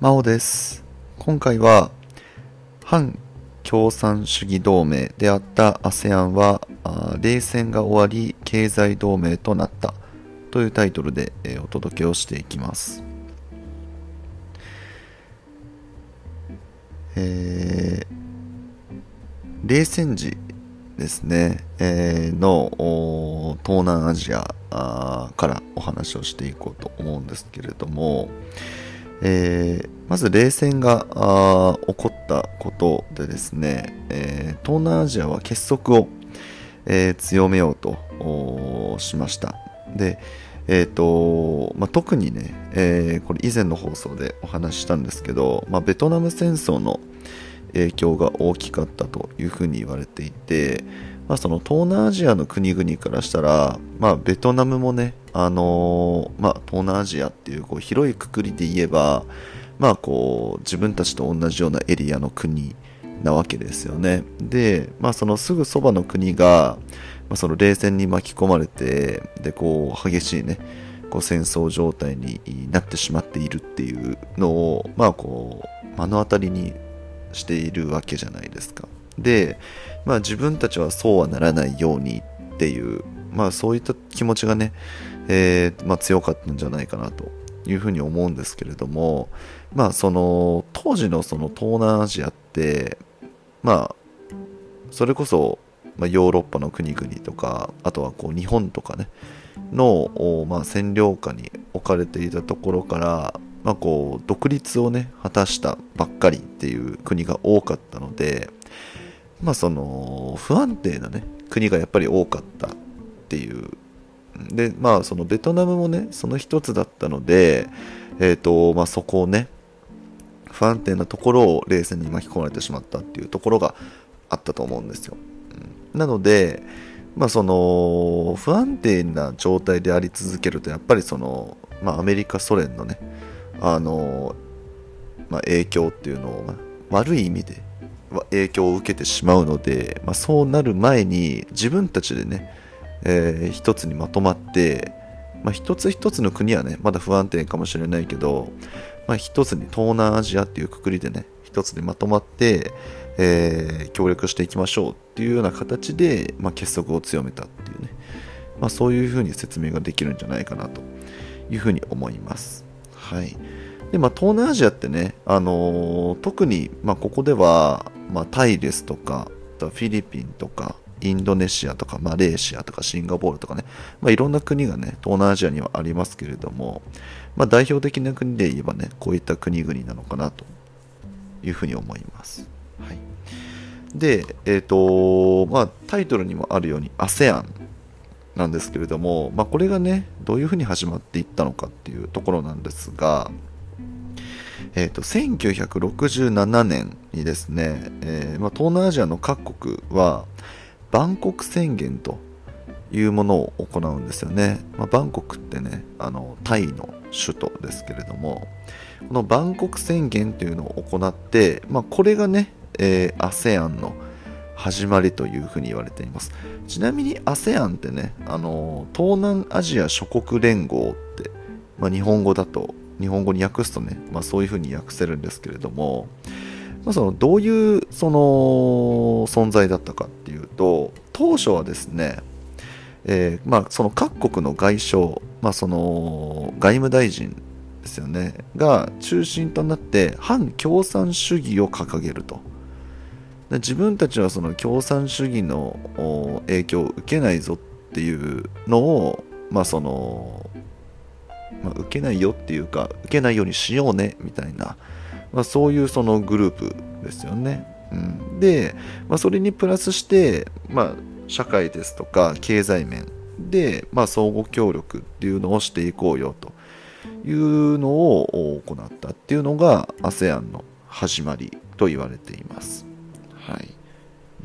真央です。今回は、反共産主義同盟であった ASEAN は、冷戦が終わり経済同盟となったというタイトルで、えーお届けをしていきます。えー冷戦時ですね、えーの東南アジアからお話をしていこうと思うんですけれども、えーまず冷戦が起こったことでですね、えー東南アジアは結束を、えー強めようとしました。で、えーとまあ、特にね、えこれ以前の放送でお話ししたんですけど、まあ、ベトナム戦争の影響が大きかったというふうに言われていて、まあ、その東南アジアの国々からしたら、まあ、ベトナムもね、あのーまあ、東南アジアっていうこう広いくくりで言えば、まあ、こう自分たちと同じようなエリアの国なわけですよね。で、まあ、そのすぐそばの国が、まあ、その冷戦に巻き込まれてでこう激しいねこう戦争状態になってしまっているっていうのを、まあ、こう目の当たりにしているわけじゃないですか。で、まあ、自分たちはそうはならないようにっていう、まあ、そういった気持ちがね、えーまあ、強かったんじゃないかなというふうに思うんですけれども、まあ、その当時のその東南アジアって、まあ、それこそ、まあ、ヨーロッパの国々とかあとはこう日本とかねの、おまあ、占領下に置かれていたところから、まあ、こう独立をね果たしたばっかりっていう国が多かったので、まあ、その不安定なね国がやっぱり多かったっていうでまあそのベトナムもねその一つだったので、えーとまあ、そこをね不安定なところを冷戦に巻き込まれてしまったっていうところがあったと思うんですよ。うんなので、まあ、その不安定な状態であり続けるとやっぱりその、まあ、アメリカソ連のねあの、まあ、影響っていうのを、まあ悪い意味で影響を受けてしまうので、まあ、そうなる前に自分たちでね、えー一つにまとまって、まあ、一つ一つの国はねまだ不安定かもしれないけど、まあ、一つに東南アジアっていうくくりでね一つにまとまって、えー協力していきましょうっていうような形で、まあ、結束を強めたっていうね、まあ、そういうふうに説明ができるんじゃないかなというふうに思います。はいでまあ、東南アジアってね、あのー特に、まあ、ここでは、まあ、タイですとかフィリピンとかインドネシアとかマレーシアとかシンガポールとかね、まあ、いろんな国がね東南アジアにはありますけれども、まあ、代表的な国で言えばねこういった国々なのかなというふうに思います。はい、で、えっ、とまあ、タイトルにもあるように ASEAN なんですけれども、まあ、これがねどういうふうに始まっていったのかっていうところなんですが、えー、と1967年にですね、えーまあ、東南アジアの各国はバンコク宣言というものを行うんですよね、まあ、バンコクってねあのタイの首都ですけれどもこのバンコク宣言というのを行って、まあ、これがね、えー、ASEAN の始まりというふうに言われています。ちなみに ASEAN ってねあの東南アジア諸国連合って、まあ、日本語だと日本語に訳すとね、まあ、そういうふうに訳せるんですけれども、まあ、そのどういうその存在だったかっていうと当初はですね、えーまあ、その各国の外相、まあ、その外務大臣ですよねが中心となって反共産主義を掲げると。で自分たちはその共産主義の影響を受けないぞっていうのを、まあそのまあ、受けないよっていうか受けないようにしようねみたいな、まあ、そういうそのグループですよね。うん、で、まあ、それにプラスして、まあ、社会ですとか経済面で、まあ、相互協力っていうのをしていこうよというのを行ったっていうのが ASEAN の始まりと言われています。はい、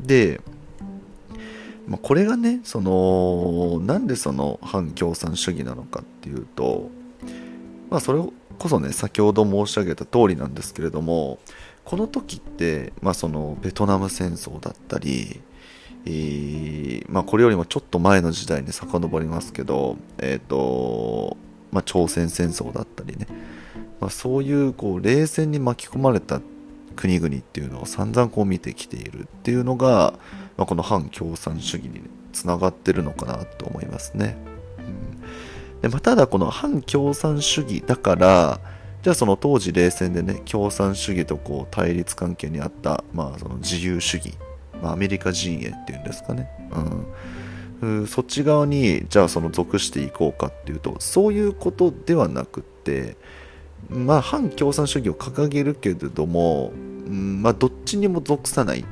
で、まあ、これがねそのなんでその反共産主義なのかっていうと、まあ、それこそね先ほど申し上げた通りなんですけれどもこの時って、まあ、そのベトナム戦争だったり、えーまあ、これよりもちょっと前の時代に遡りますけど、えーとまあ、朝鮮戦争だったりね、まあ、そういうこう冷戦に巻き込まれた国々っていうのを散々こう見てきているっていうのが、まあ、この反共産主義につながってるのかなと思いますね。でまあ、ただこの反共産主義だからじゃあその当時冷戦でね共産主義とこう対立関係にあった、まあ、その自由主義、まあ、アメリカ陣営っていうんですかね、うん、そっち側にじゃあその属していこうかっていうとそういうことではなくってまあ反共産主義を掲げるけれども、うん、まあどっちにも属さない。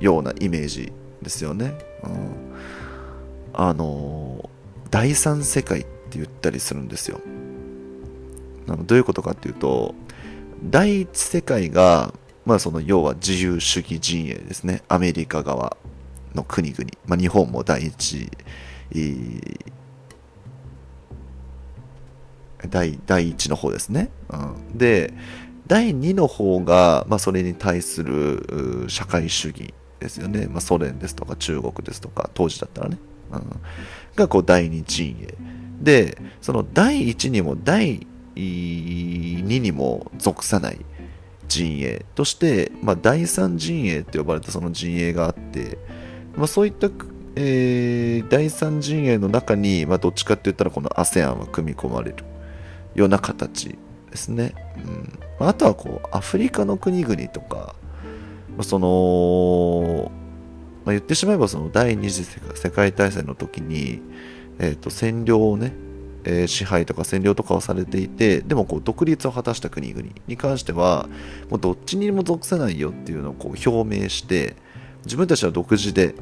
ようなイメージですよね、うん、あの第三世界って言ったりするんですよ。あのどういうことかっていうと第一世界が、まあ、その要は自由主義陣営ですね。アメリカ側の国々、まあ、日本も第一第第一の方ですね、うん、で第2の方が、まあ、それに対する社会主義。ですよね、まあ、ソ連ですとか中国ですとか当時だったらね、うん、がこう第2陣営。でその第1にも第2にも属さない陣営として、まあ、第3陣営って呼ばれたその陣営があって、まあ、そういった、えー、第3陣営の中に、まあ、どっちかって言ったらこの ASEAN は組み込まれる。ような形ですね。うん、あとはこうアフリカの国々とか、まあ、その、まあ、言ってしまえばその第二次世界大戦の時に、えー、と占領をねえー、支配とか占領とかをされていてでもこう独立を果たした国々に関してはもうどっちにも属せないよっていうのをこう表明して自分たちは独自で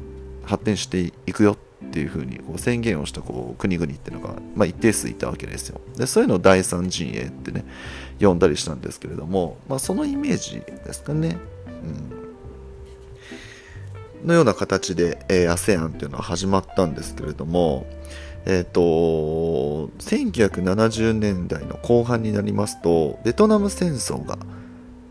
発展していくよっていうふうにこう宣言をしたこう国々っていうのが、まあ、一定数いたわけですよ。でそういうのを第三陣営ってね呼んだりしたんですけれども、まあ、そのイメージですかね、うん、のような形で、えー、ASEAN っていうのは始まったんですけれどもえっ、と、1970年代の後半になりますと、ベトナム戦争が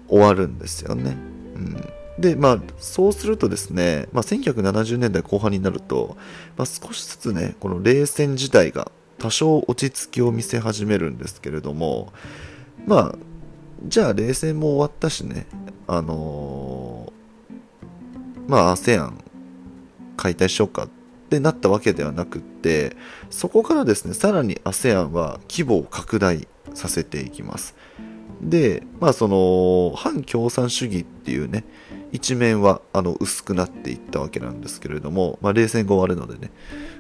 終わるんですよね。うん、で、まあ、そうするとですね、まあ、1970年代後半になると、まあ、少しずつね、この冷戦時代が多少落ち着きを見せ始めるんですけれども、まあ、じゃあ冷戦も終わったしね、あのー、まあ ASEAN 解体しようかってなったわけではなくってそこからですねさらに ASEAN は規模を拡大させていきます。でまあその反共産主義っていうね一面はあの薄くなっていったわけなんですけれども、まあ、冷戦後終わるのでね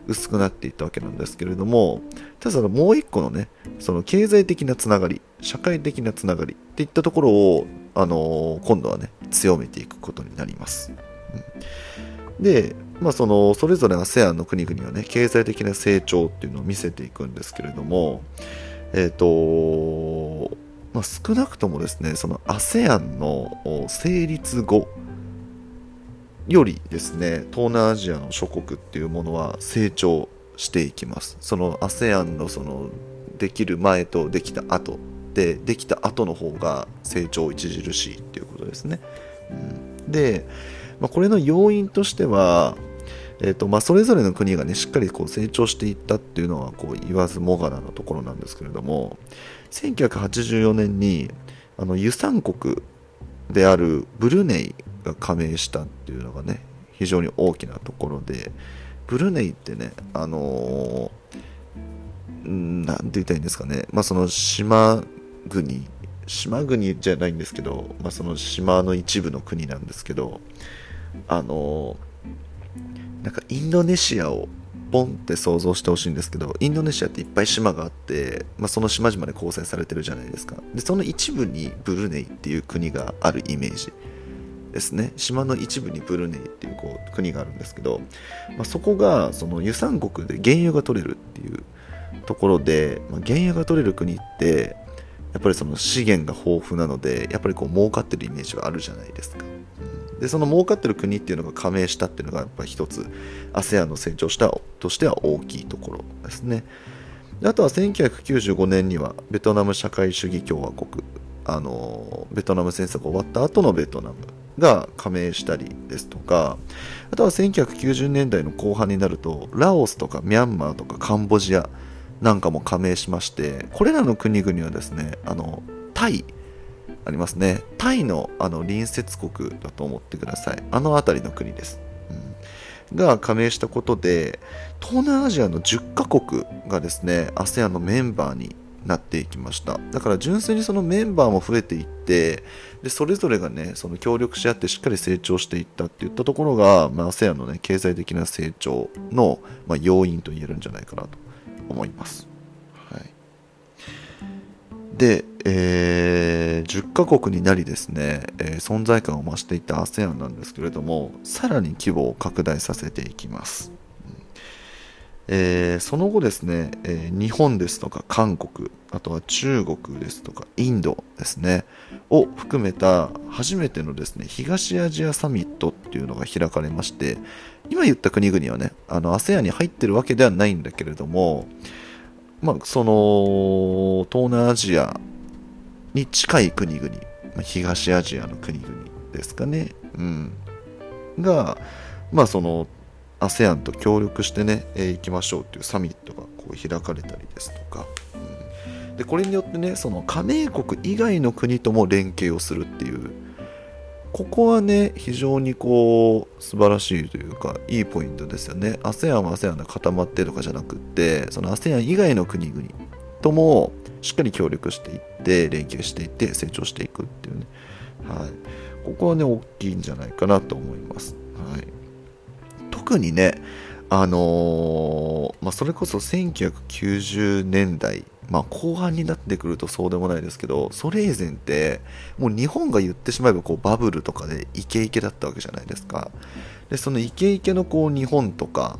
薄くなっていったわけなんですけれどもただそのもう一個のねその経済的なつながり社会的なつながりっていったところを、あの、今度はね強めていくことになります、でまあ、そのそれぞれ ASEAN の国々はね経済的な成長っていうのを見せていくんですけれども、えっ、ー、とまあ、少なくともですねその ASEAN の成立後よりですね東南アジアの諸国っていうものは成長していきます。その ASEAN のそのできる前とできた後でできた後の方が成長著しいっていうことですね、うん、で、まあ、これの要因としてはえーとまあ、それぞれの国が、ね、しっかりこう成長していったっていうのはこう言わずもがなのところなんですけれども1984年にあの輸産国であるブルネイが加盟したっていうのがね非常に大きなところでブルネイってねあのー、なんて言ったいいんですかね、まあ、その島国島国じゃないんですけど、まあ、その島の一部の国なんですけどあのなんかインドネシアをポンって想像してほしいんですけどインドネシアっていっぱい島があって、まあ、その島々で構成されてるじゃないですか。でその一部にブルネイっていう国があるイメージですね。島の一部にブルネイっていうこう国があるんですけど、まあ、そこがその輸産国で原油が取れるっていうところで、まあ、原油が取れる国ってやっぱりその資源が豊富なのでやっぱりこう儲かってるイメージがあるじゃないですか。でその儲かってる国っていうのが加盟したっていうのがやっぱり一つ ASEAN の成長したとしては大きいところですね。あとは1995年にはベトナム社会主義共和国あのベトナム戦争が終わった後のベトナムが加盟したりですとかあとは1990年代の後半になるとラオスとかミャンマーとかカンボジアなんかも加盟しましてこれらの国々はですねあのタイありますね。タイのあの隣接国だと思ってください。あの辺りの国です、うん、が加盟したことで東南アジアの10カ国がですね ASEAN のメンバーになっていきました。だから純粋にそのメンバーも増えていってでそれぞれがねその協力し合ってしっかり成長していったっていったところが、まあ、ASEAN のね経済的な成長の、まあ、要因と言えるんじゃないかなと思います、はい、で、えー、10カ国になりですね、えー、存在感を増していた ASEAN なんですけれどもさらに規模を拡大させていきます。えー、その後ですね、え、日本ですとか韓国、あとは中国ですとかインドですね、を含めた初めてのですね、東アジアサミットっていうのが開かれまして、今言った国々はね、あの ASEAN に入ってるわけではないんだけれども、まあ、その、東南アジアに近い国々、ま、東アジアの国々ですかね、うん、が、まあその ASEAN と協力してね、えー、行きましょうっていうサミットがこう開かれたりですとか、うん、でこれによってねその加盟国以外の国とも連携をするっていう。ここはね非常にこう素晴らしいというかいいポイントですよね。ASEAN は ASEAN で固まってとかじゃなくってその ASEAN 以外の国々ともしっかり協力していって連携していって成長していくっていうね。はい。ここはね大きいんじゃないかなと思います。はい。特にね、あのー、まあ、それこそ1990年代、まあ、後半になってくるとそうでもないですけど、それ以前って、もう日本が言ってしまえばこうバブルとかでイケイケだったわけじゃないですか。で、そのイケイケのこう日本とか、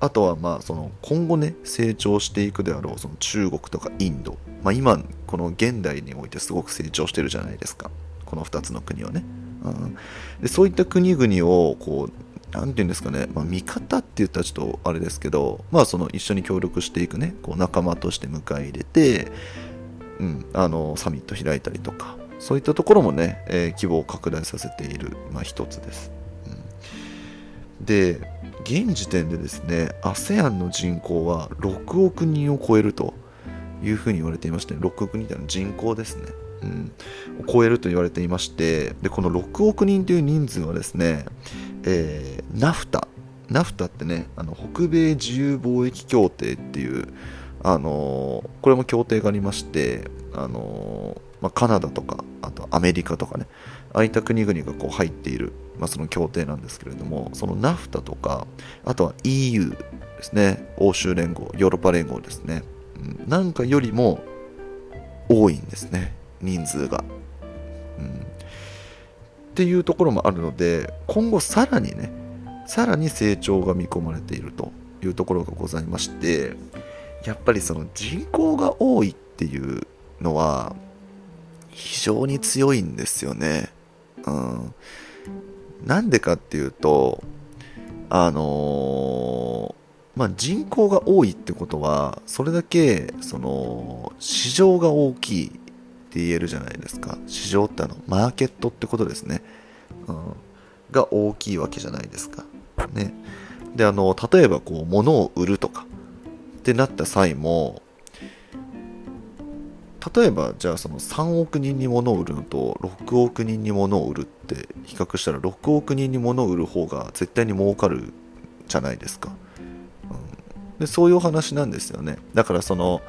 あとはまあその今後ね、成長していくであろうその中国とかインド、まあ、今、この現代においてすごく成長してるじゃないですか。この2つの国はね。うん、でそういった国々をこう何て言うんですかね、まあ、味方って言ったらちょっとあれですけど、まあ、その一緒に協力していくね、こう仲間として迎え入れて、うん、あのサミット開いたりとか、そういったところもね、えー、規模を拡大させている、まあ、一つです。うん、で、現時点でですね、ASEAN の人口は6億人を超えるというふうに言われていまして、6億人ってのは人口ですね。うん、を超えると言われていましてでこの6億人という人数はですね、えー、ナフタナフタってねあの北米自由貿易協定っていうあのー、これも協定がありましてあのー、まあ、カナダとかあとアメリカとかねああいった国々がこう入っている、まあ、その協定なんですけれどもそのナフタとかあとは EU ですね欧州連合ヨーロッパ連合ですね、うん、なんかよりも多いんですね人数が、うん、っていうところもあるので今後さらにねさらに成長が見込まれているというところがございましてやっぱりその人口が多いっていうのは非常に強いんですよね。うん、なんでかっていうとあのー、まあ、人口が多いってことはそれだけその市場が大きいって言えるじゃないですか。市場ってあのマーケットってことですね、うん、が大きいわけじゃないですか。ね。であの例えばこう物を売るとかってなった際も例えばじゃあその3億人に物を売るのと6億人に物を売るって比較したら6億人に物を売る方が絶対に儲かるじゃないですか、うん、でそういうお話なんですよね。だからその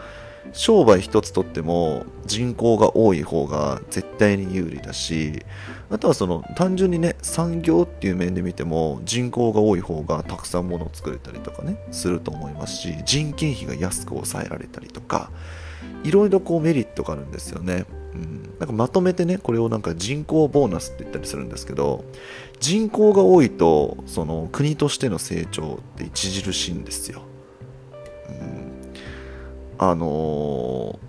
商売一つとっても人口が多い方が絶対に有利だしあとはその単純にね産業っていう面で見ても人口が多い方がたくさん物を作れたりとかねすると思いますし人件費が安く抑えられたりとかいろいろこうメリットがあるんですよね。うん、なんかまとめてねこれをなんか人口ボーナスって言ったりするんですけど人口が多いとその国としての成長って著しいんですよ。うん。あの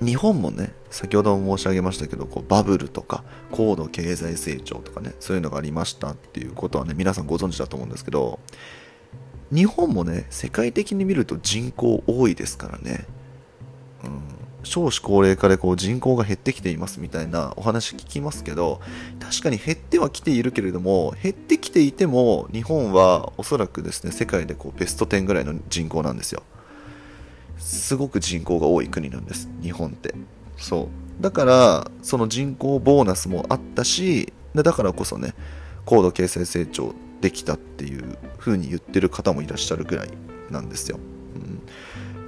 ー、日本もね先ほども申し上げましたけどこうバブルとか高度経済成長とかねそういうのがありましたっていうことはね皆さんご存知だと思うんですけど日本もね世界的に見ると人口多いですからね、うん、少子高齢化でこう人口が減ってきていますみたいなお話聞きますけど確かに減ってはきているけれども減ってきていても日本はおそらくですね世界でこうベスト10ぐらいの人口なんですよ。すごく人口が多い国なんです日本って。そう。だからその人口ボーナスもあったしだからこそね高度経済成長できたっていう風に言ってる方もいらっしゃるぐらいなんですよ、うん、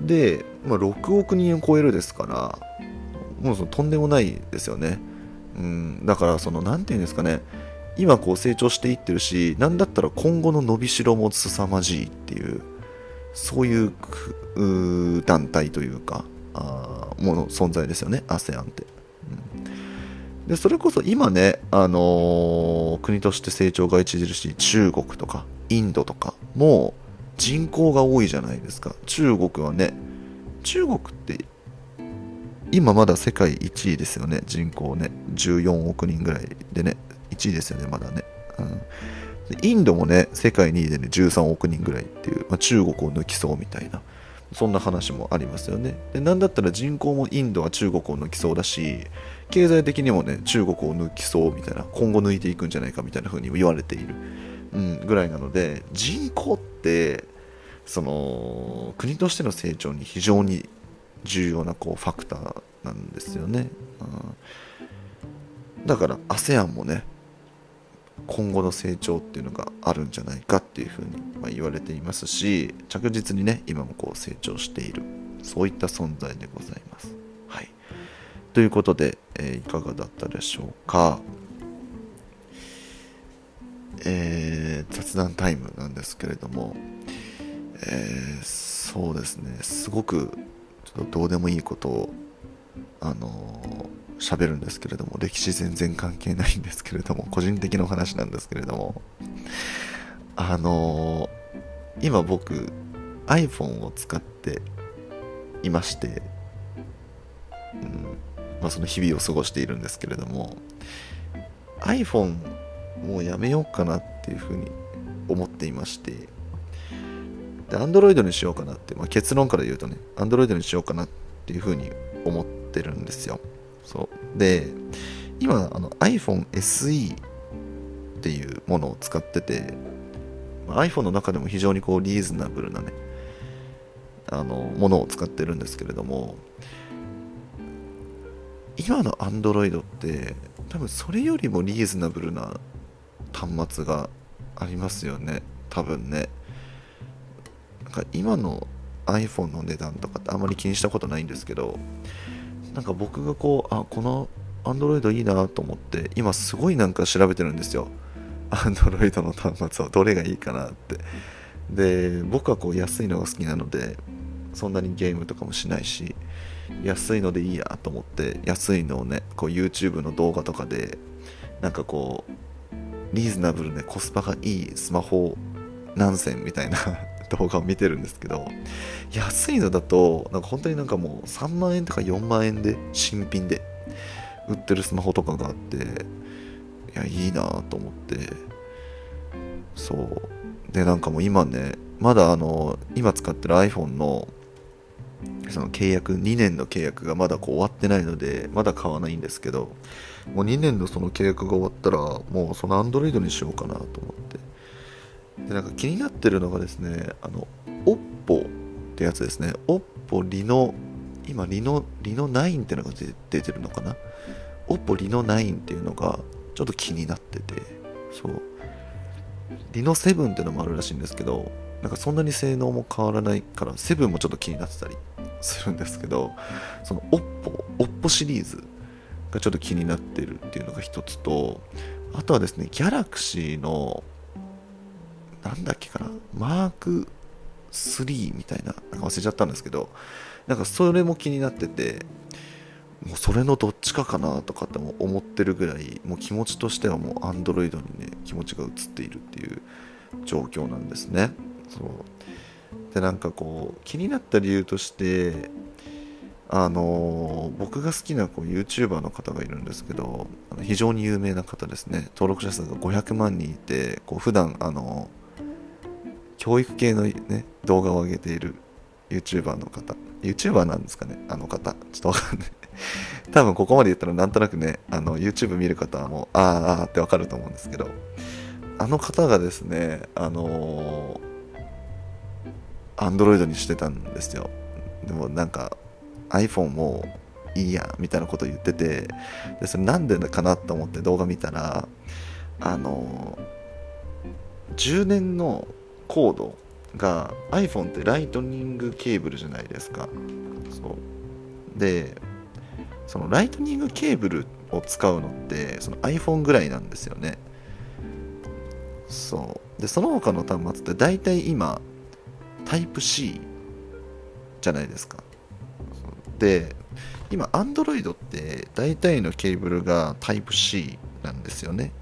で、まあ、6億人を超えるですからもうそのとんでもないですよね、うん、だからその何て言うんですかね。今こう成長していってるし何だったら今後の伸びしろも凄まじいっていうそういう団体というかあもの存在ですよね。ASEAN って、うん、でそれこそ今ね、あのー、国として成長が著しい中国とかインドとかも人口が多いじゃないですか。中国はね。中国って今まだ世界1位ですよね。人口ね。14億人ぐらいでね。1位ですよねまだね、うん。インドもね、世界2位でね、13億人ぐらいっていう、まあ、中国を抜きそうみたいな、そんな話もありますよね。で、なんだったら人口もインドは中国を抜きそうだし、経済的にもね、中国を抜きそうみたいな、今後抜いていくんじゃないかみたいな風に言われている、うん、ぐらいなので、人口って、その、国としての成長に非常に重要なこうファクターなんですよね。うん、だから ASEAN もね、今後の成長っていうのがあるんじゃないかっていうふうにま言われていますし着実にね今もこう成長しているそういった存在でございます。ということで、えー、いかがだったでしょうか。えー、雑談タイムなんですけれども、えー、そうですねすごくちょっとどうでもいいことをあの喋るんですけれども、歴史全然関係ないんですけれども、個人的な話なんですけれども、あのー、今僕、iPhone を使っていまして、まあ、その日々を過ごしているんですけれども、iPhone もうやめようかなっていうふうに思っていまして、で、Android にしようかなって、まあ、結論から言うとね、Android にしようかなっていうふうに思ってるんですよ。そうで今あの iPhone SE っていうものを使っててま iPhone の中でも非常にこうリーズナブルなねあのものを使ってるんですけれども今の Android って多分それよりもリーズナブルな端末がありますよね。多分ね。なんか今の iPhone の値段とかってあんまり気にしたことないんですけどなんか僕がこうあこの Android いいなと思って今すごいなんか調べてるんですよ。Android の端末をどれがいいかなって。で僕はこう安いのが好きなのでそんなにゲームとかもしないし安いのでいいやと思って安いのをねこう YouTube の動画とかでなんかこうリーズナブルでコスパがいいスマホ何千みたいな 動画を見てるんですけど安いのだとなんか本当になんかもう3万円とか4万円で新品で売ってるスマホとかがあっていやいいなと思ってそう。でなんかもう今ねまだあの今使ってる iPhone のその契約2年の契約がまだこう終わってないのでまだ買わないんですけどもう2年のその契約が終わったらもうその Android にしようかなと思って。でなんか気になってるのがですねあの OPPO ってやつですね。OPPO リノ今リノリノ9ってのが出てるのかな？OPPO リノ9っていうのがちょっと気になってて。そう。リノ7っていうのもあるらしいんですけどなんかそんなに性能も変わらないから7もちょっと気になってたり。するんですけどその OPPO OPPO シリーズがちょっと気になってるっていうのが一つとあとはですね Galaxy のなんだっけかな、マーク3みたいな、なんか忘れちゃったんですけど、なんかそれも気になってて、もうそれのどっちかかなとかっても思ってるぐらい、もう気持ちとしてはもう Android にね、気持ちが移っているっていう状況なんですね。そうで、なんかこう、気になった理由として、あの僕が好きなこう YouTuber の方がいるんですけど、非常に有名な方ですね。登録者数が500万人いて、こう普段あの教育系のね、動画を上げている YouTuber の方。YouTuber なんですかね？あの方。ちょっとわかんない。多分ここまで言ったらなんとなくね、あの YouTube 見る方はもう、あーあーってわかると思うんですけど、あの方がですね、あのー、Android にしてたんですよ。でもなんか iPhone もいいやみたいなこと言っててでそれなんでかなと思って動画見たらあの充電のコードが iPhone ってライトニングケーブルじゃないですか。そう。でそのライトニングケーブルを使うのってその iPhone ぐらいなんですよね。そう。でその他の端末って大体今タイプ C じゃないですか。で今 Android って大体のケーブルがタイプ C なんですよね。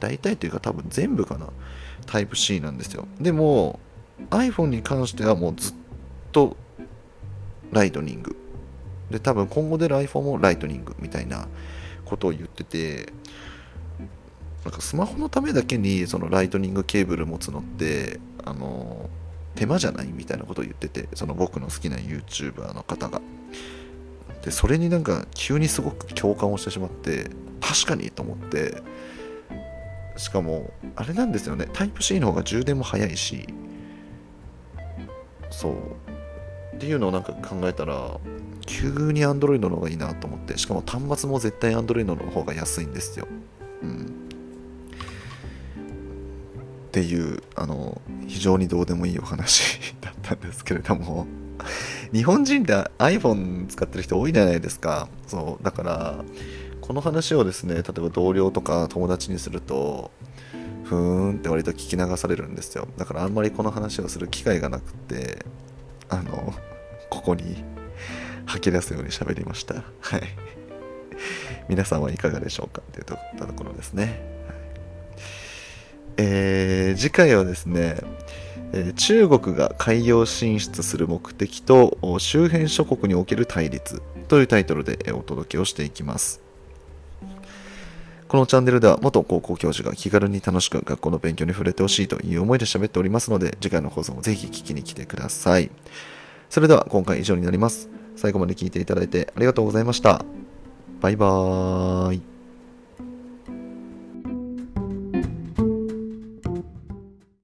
大体というか多分全部かな。タイプ C なんですよ。でも iPhone に関してはもうずっとライトニング。で多分今後出る iPhone もライトニングみたいなことを言っててなんかスマホのためだけにそのライトニングケーブル持つのってあの手間じゃないみたいなことを言っててその僕の好きな YouTuber の方が。でそれになんか急にすごく共感をしてしまって確かにと思ってしかもあれなんですよね。タイプ C の方が充電も早いしそう。っていうのをなんか考えたら急に Android の方がいいなと思ってしかも端末も絶対 Android の方が安いんですよ。っていうあの非常にどうでもいいお話だったんですけれども。日本人って iPhone 使ってる人多いじゃないですか。そうだからこの話をですね例えば同僚とか友達にするとふーんって割と聞き流されるんですよ。だからあんまりこの話をする機会がなくてあのここに 吐き出すように喋りました。はい。皆さんはいかがでしょうかっていうところですね、えー、次回はですねえ中国が海洋進出する目的と周辺諸国における対立というタイトルでお届けをしていきます。このチャンネルでは元高校教授が気軽に楽しく学校の勉強に触れてほしいという思いで喋っておりますので、次回の放送もぜひ聞きに来てください。それでは今回以上になります。最後まで聞いていただいてありがとうございました。バイバーイ。